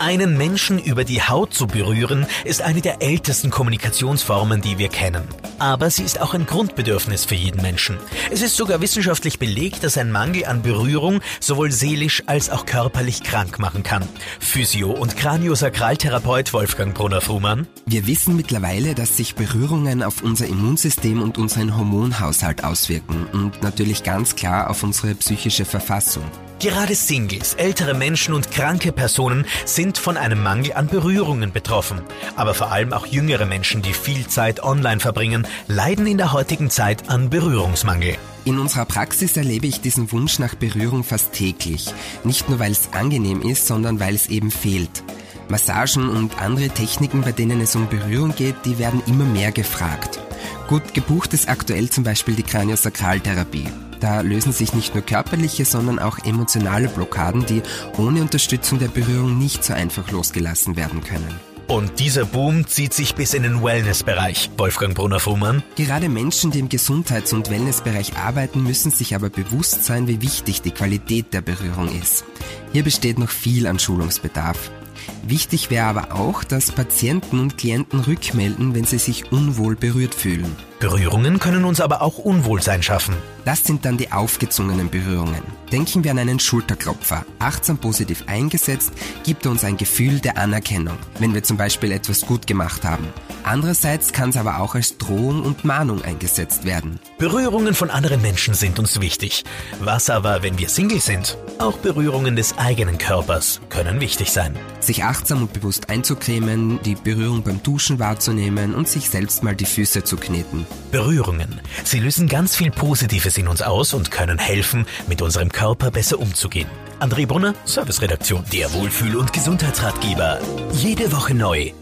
Einen Menschen über die Haut zu berühren, ist eine der ältesten Kommunikationsformen, die wir kennen. Aber sie ist auch ein Grundbedürfnis für jeden Menschen. Es ist sogar wissenschaftlich belegt, dass ein Mangel an Berührung sowohl seelisch als auch körperlich krank machen kann. Physio- und Kraniosakraltherapeut Wolfgang Brunner-Frumann. Wir wissen mittlerweile, dass sich Berührungen auf unser Immunsystem und unseren Hormonhaushalt auswirken und natürlich ganz klar auf unsere psychische Verfassung. Gerade Singles, ältere Menschen und kranke Personen sind von einem Mangel an Berührungen betroffen. Aber vor allem auch jüngere Menschen, die viel Zeit online verbringen, leiden in der heutigen Zeit an Berührungsmangel. In unserer Praxis erlebe ich diesen Wunsch nach Berührung fast täglich. Nicht nur weil es angenehm ist, sondern weil es eben fehlt. Massagen und andere Techniken, bei denen es um Berührung geht, die werden immer mehr gefragt. Gut gebucht ist aktuell zum Beispiel die Kraniosakraltherapie. Da lösen sich nicht nur körperliche, sondern auch emotionale Blockaden, die ohne Unterstützung der Berührung nicht so einfach losgelassen werden können. Und dieser Boom zieht sich bis in den Wellnessbereich. Wolfgang Brunner-Fuhrmann. Gerade Menschen, die im Gesundheits- und Wellnessbereich arbeiten, müssen sich aber bewusst sein, wie wichtig die Qualität der Berührung ist. Hier besteht noch viel an Schulungsbedarf. Wichtig wäre aber auch, dass Patienten und Klienten rückmelden, wenn sie sich unwohl berührt fühlen. Berührungen können uns aber auch Unwohlsein schaffen. Das sind dann die aufgezwungenen Berührungen. Denken wir an einen Schulterklopfer. Achtsam positiv eingesetzt gibt er uns ein Gefühl der Anerkennung, wenn wir zum Beispiel etwas gut gemacht haben. Andererseits kann es aber auch als Drohung und Mahnung eingesetzt werden. Berührungen von anderen Menschen sind uns wichtig. Was aber, wenn wir Single sind? Auch Berührungen des eigenen Körpers können wichtig sein. Sich achtsam und bewusst einzucremen, die Berührung beim Duschen wahrzunehmen und sich selbst mal die Füße zu kneten. Berührungen. Sie lösen ganz viel Positives in uns aus und können helfen, mit unserem Körper besser umzugehen. André Brunner, Serviceredaktion, der Wohlfühl- und Gesundheitsratgeber. Jede Woche neu